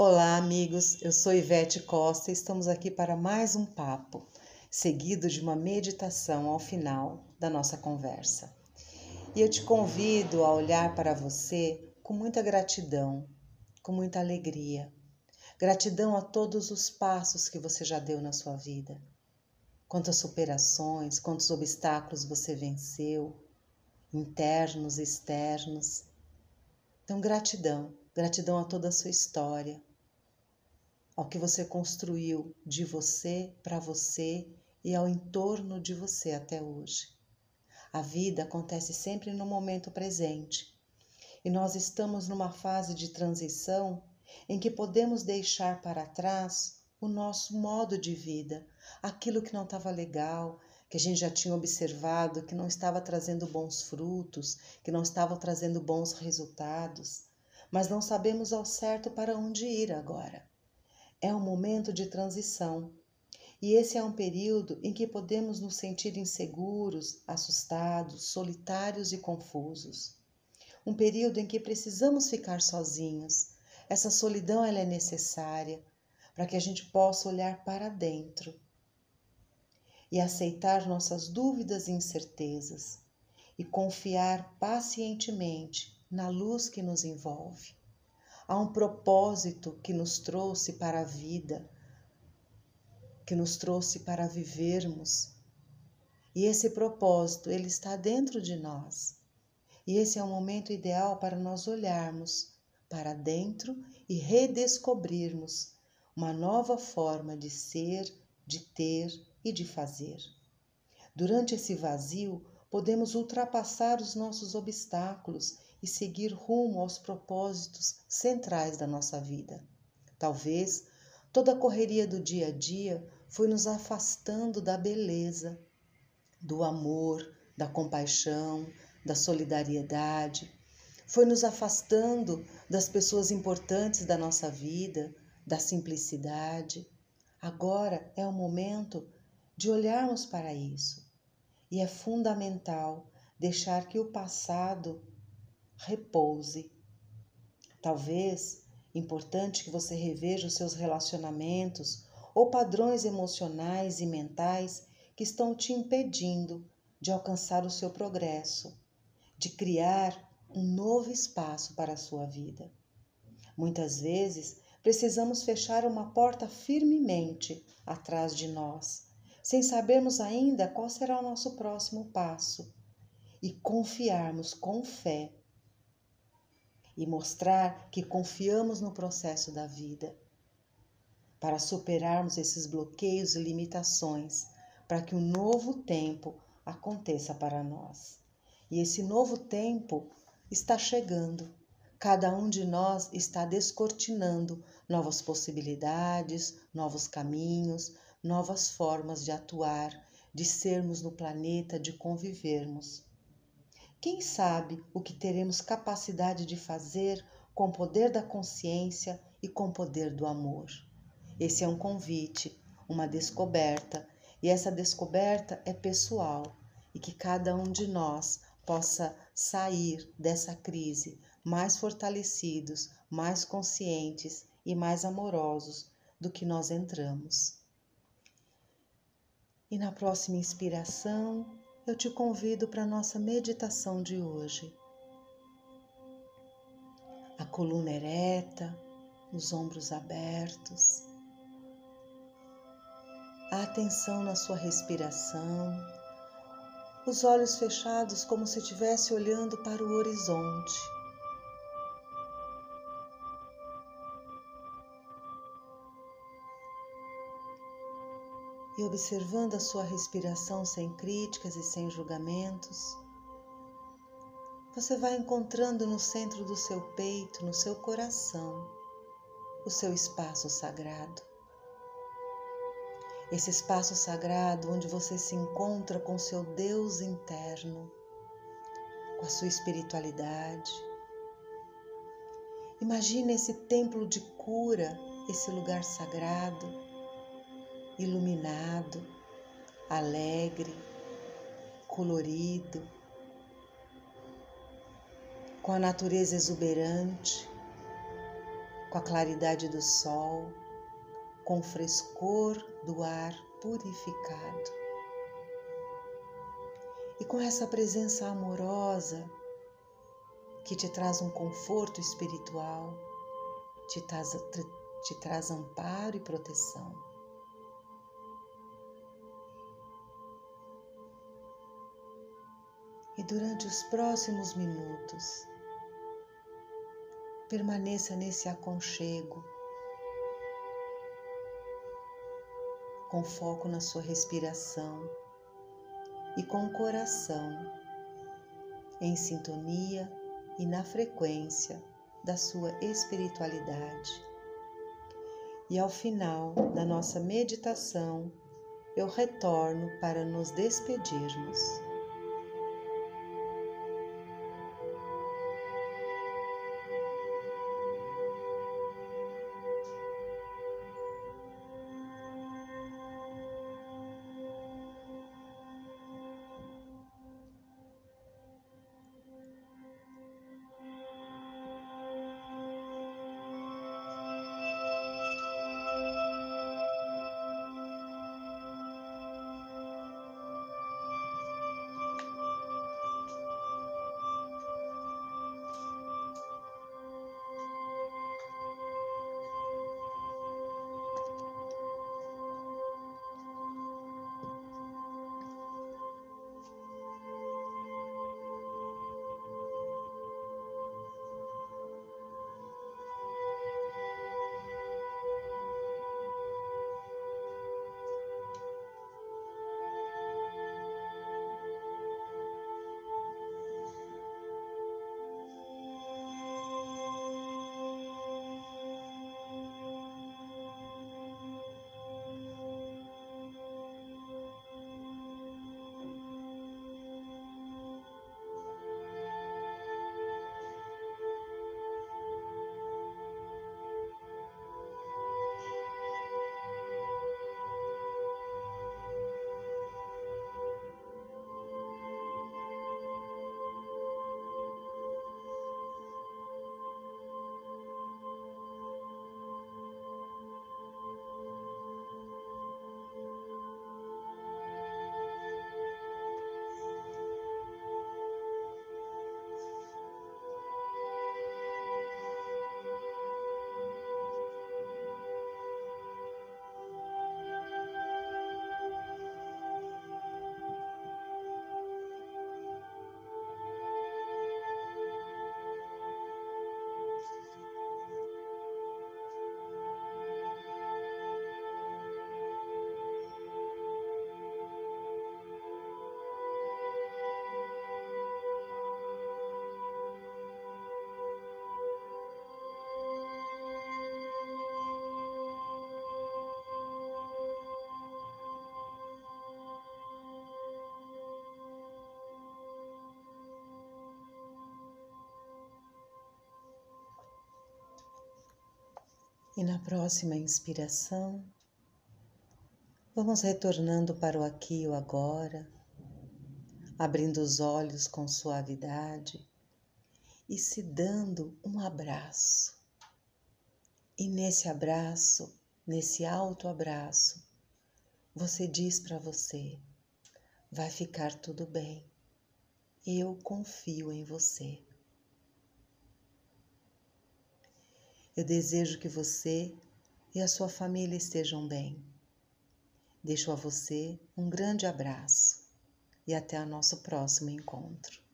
Olá, amigos. Eu sou Ivete Costa e estamos aqui para mais um papo, seguido de uma meditação ao final da nossa conversa. E eu te convido a olhar para você com muita gratidão, com muita alegria. Gratidão a todos os passos que você já deu na sua vida. Quantas superações, quantos obstáculos você venceu, internos e externos. Então, gratidão, gratidão a toda a sua história, ao que você construiu de você para você e ao entorno de você até hoje. A vida acontece sempre no momento presente e nós estamos numa fase de transição em que podemos deixar para trás o nosso modo de vida, aquilo que não estava legal, que a gente já tinha observado que não estava trazendo bons frutos, que não estava trazendo bons resultados, mas não sabemos ao certo para onde ir agora. É um momento de transição. E esse é um período em que podemos nos sentir inseguros, assustados, solitários e confusos. Um período em que precisamos ficar sozinhos. Essa solidão ela é necessária para que a gente possa olhar para dentro e aceitar nossas dúvidas e incertezas e confiar pacientemente na luz que nos envolve. Há um propósito que nos trouxe para a vida, que nos trouxe para vivermos. E esse propósito, ele está dentro de nós. E esse é o momento ideal para nós olharmos para dentro e redescobrirmos uma nova forma de ser, de ter e de fazer. Durante esse vazio, podemos ultrapassar os nossos obstáculos e seguir rumo aos propósitos centrais da nossa vida. Talvez toda a correria do dia a dia foi nos afastando da beleza, do amor, da compaixão, da solidariedade, foi nos afastando das pessoas importantes da nossa vida, da simplicidade. Agora é o momento de olharmos para isso e é fundamental deixar que o passado repouse. Talvez importante que você reveja os seus relacionamentos ou padrões emocionais e mentais que estão te impedindo de alcançar o seu progresso, de criar um novo espaço para a sua vida. Muitas vezes precisamos fechar uma porta firmemente atrás de nós, sem sabermos ainda qual será o nosso próximo passo, e confiarmos com fé e mostrar que confiamos no processo da vida, para superarmos esses bloqueios e limitações, para que um novo tempo aconteça para nós. E esse novo tempo está chegando. Cada um de nós está descortinando novas possibilidades, novos caminhos, novas formas de atuar, de sermos no planeta, de convivermos. Quem sabe o que teremos capacidade de fazer com o poder da consciência e com o poder do amor? Esse é um convite, uma descoberta, e essa descoberta é pessoal e que cada um de nós possa sair dessa crise mais fortalecidos, mais conscientes e mais amorosos do que nós entramos. E na próxima inspiração, eu te convido para a nossa meditação de hoje. A coluna ereta, os ombros abertos, a atenção na sua respiração, os olhos fechados como se estivesse olhando para o horizonte. E observando a sua respiração sem críticas e sem julgamentos, você vai encontrando no centro do seu peito, no seu coração, o seu espaço sagrado. Esse espaço sagrado onde você se encontra com seu Deus interno, com a sua espiritualidade. Imagine esse templo de cura, esse lugar sagrado iluminado, alegre, colorido, com a natureza exuberante, com a claridade do sol, com o frescor do ar purificado. E com essa presença amorosa que te traz um conforto espiritual, te traz, te traz amparo e proteção. E durante os próximos minutos, permaneça nesse aconchego, com foco na sua respiração e com o coração em sintonia e na frequência da sua espiritualidade. E ao final da nossa meditação, eu retorno para nos despedirmos. E na próxima inspiração, vamos retornando para o aqui e o agora, abrindo os olhos com suavidade e se dando um abraço. E nesse abraço, nesse alto abraço, você diz para você: vai ficar tudo bem, eu confio em você. Eu desejo que você e a sua família estejam bem. Deixo a você um grande abraço e até o nosso próximo encontro.